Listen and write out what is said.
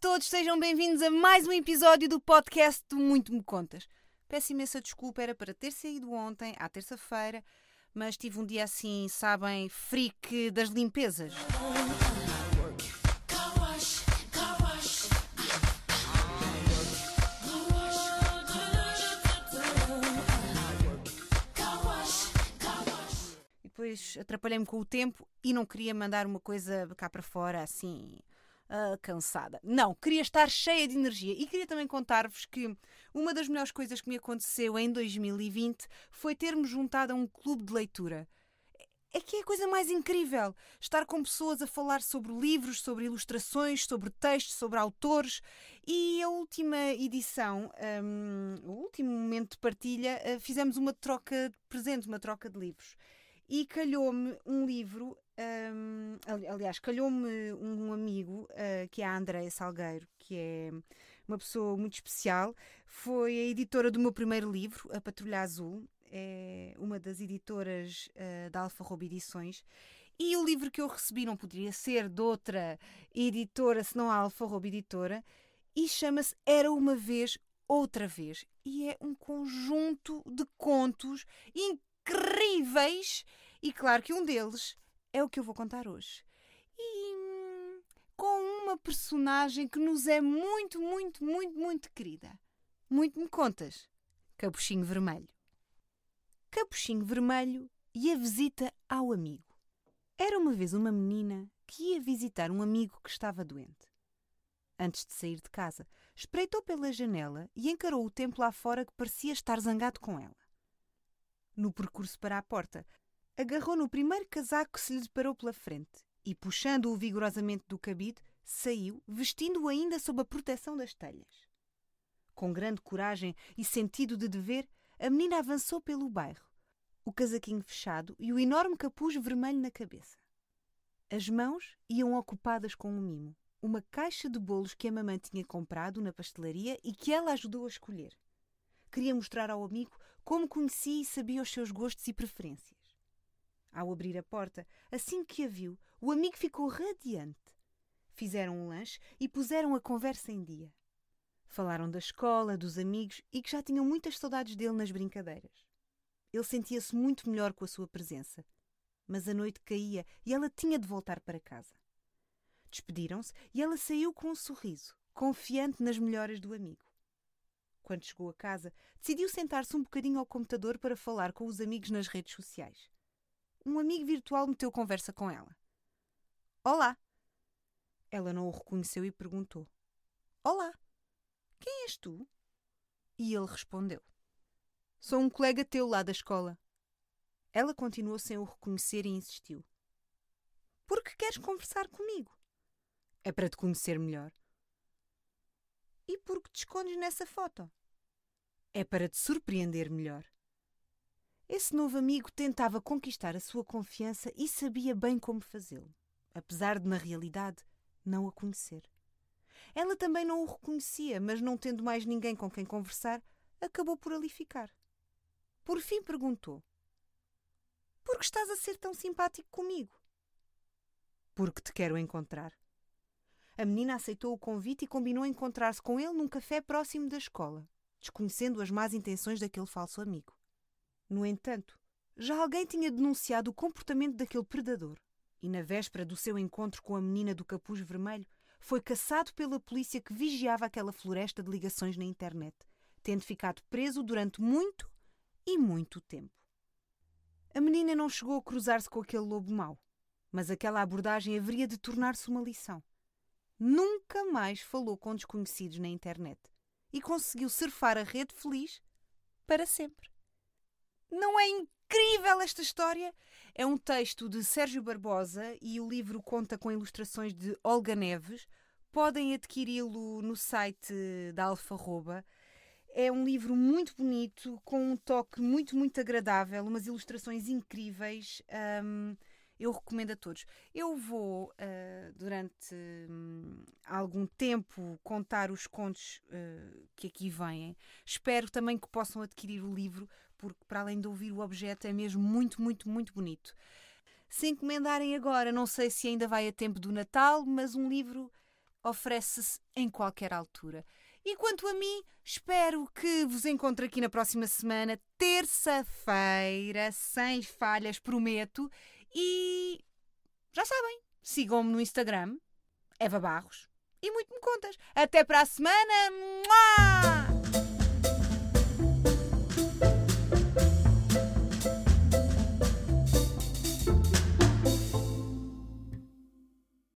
todos, sejam bem-vindos a mais um episódio do podcast do Muito Me Contas. Peço imensa desculpa, era para ter saído ontem, à terça-feira, mas tive um dia assim, sabem, freak das limpezas. Depois atrapalhei-me com o tempo e não queria mandar uma coisa cá para fora assim ah, cansada. Não, queria estar cheia de energia e queria também contar-vos que uma das melhores coisas que me aconteceu em 2020 foi ter-me juntado a um clube de leitura. É que é a coisa mais incrível estar com pessoas a falar sobre livros, sobre ilustrações, sobre textos, sobre autores. E a última edição, hum, o último momento de partilha, ah, fizemos uma troca de presente, uma troca de livros. E calhou-me um livro um, aliás, calhou-me um amigo, uh, que é a Andréia Salgueiro, que é uma pessoa muito especial. Foi a editora do meu primeiro livro, A Patrulha Azul. É uma das editoras uh, da Alfa Robo Edições. E o livro que eu recebi não poderia ser de outra editora senão a Alfa Robo Editora. E chama-se Era Uma Vez, Outra Vez. E é um conjunto de contos incríveis. E claro que um deles é o que eu vou contar hoje. E hum, com uma personagem que nos é muito, muito, muito, muito querida. Muito me contas. Capuchinho Vermelho. Capuchinho Vermelho e a visita ao amigo. Era uma vez uma menina que ia visitar um amigo que estava doente. Antes de sair de casa, espreitou pela janela e encarou o tempo lá fora que parecia estar zangado com ela. No percurso para a porta, agarrou no primeiro casaco que se lhe deparou pela frente e, puxando-o vigorosamente do cabide, saiu, vestindo-o ainda sob a proteção das telhas. Com grande coragem e sentido de dever, a menina avançou pelo bairro, o casaquinho fechado e o enorme capuz vermelho na cabeça. As mãos iam ocupadas com um mimo, uma caixa de bolos que a mamãe tinha comprado na pastelaria e que ela ajudou a escolher. Queria mostrar ao amigo como conhecia e sabia os seus gostos e preferências. Ao abrir a porta, assim que a viu, o amigo ficou radiante. Fizeram um lanche e puseram a conversa em dia. Falaram da escola, dos amigos e que já tinham muitas saudades dele nas brincadeiras. Ele sentia-se muito melhor com a sua presença. Mas a noite caía e ela tinha de voltar para casa. Despediram-se e ela saiu com um sorriso, confiante nas melhoras do amigo. Quando chegou a casa, decidiu sentar-se um bocadinho ao computador para falar com os amigos nas redes sociais um amigo virtual meteu conversa com ela. Olá! Ela não o reconheceu e perguntou: Olá! Quem és tu? E ele respondeu: Sou um colega teu lá da escola. Ela continuou sem o reconhecer e insistiu: Por que queres conversar comigo? É para te conhecer melhor. E por que te escondes nessa foto? É para te surpreender melhor. Esse novo amigo tentava conquistar a sua confiança e sabia bem como fazê-lo, apesar de, na realidade, não a conhecer. Ela também não o reconhecia, mas não tendo mais ninguém com quem conversar, acabou por ali ficar. Por fim perguntou: Por que estás a ser tão simpático comigo? Porque te quero encontrar. A menina aceitou o convite e combinou encontrar-se com ele num café próximo da escola, desconhecendo as más intenções daquele falso amigo. No entanto, já alguém tinha denunciado o comportamento daquele predador e, na véspera do seu encontro com a menina do capuz vermelho, foi caçado pela polícia que vigiava aquela floresta de ligações na internet, tendo ficado preso durante muito e muito tempo. A menina não chegou a cruzar-se com aquele lobo mau, mas aquela abordagem haveria de tornar-se uma lição. Nunca mais falou com desconhecidos na internet e conseguiu surfar a rede feliz para sempre. Não é incrível esta história? É um texto de Sérgio Barbosa e o livro conta com ilustrações de Olga Neves. Podem adquiri-lo no site da Alfarroba. É um livro muito bonito, com um toque muito, muito agradável, umas ilustrações incríveis. Um, eu recomendo a todos. Eu vou, uh, durante um, algum tempo, contar os contos uh, que aqui vêm. Espero também que possam adquirir o livro, porque, para além de ouvir o objeto, é mesmo muito, muito, muito bonito. Se encomendarem agora, não sei se ainda vai a tempo do Natal, mas um livro oferece-se em qualquer altura. E quanto a mim, espero que vos encontre aqui na próxima semana, terça-feira, sem falhas, prometo. E já sabem, sigam-me no Instagram, Eva Barros, e muito me contas. Até para a semana! Mua!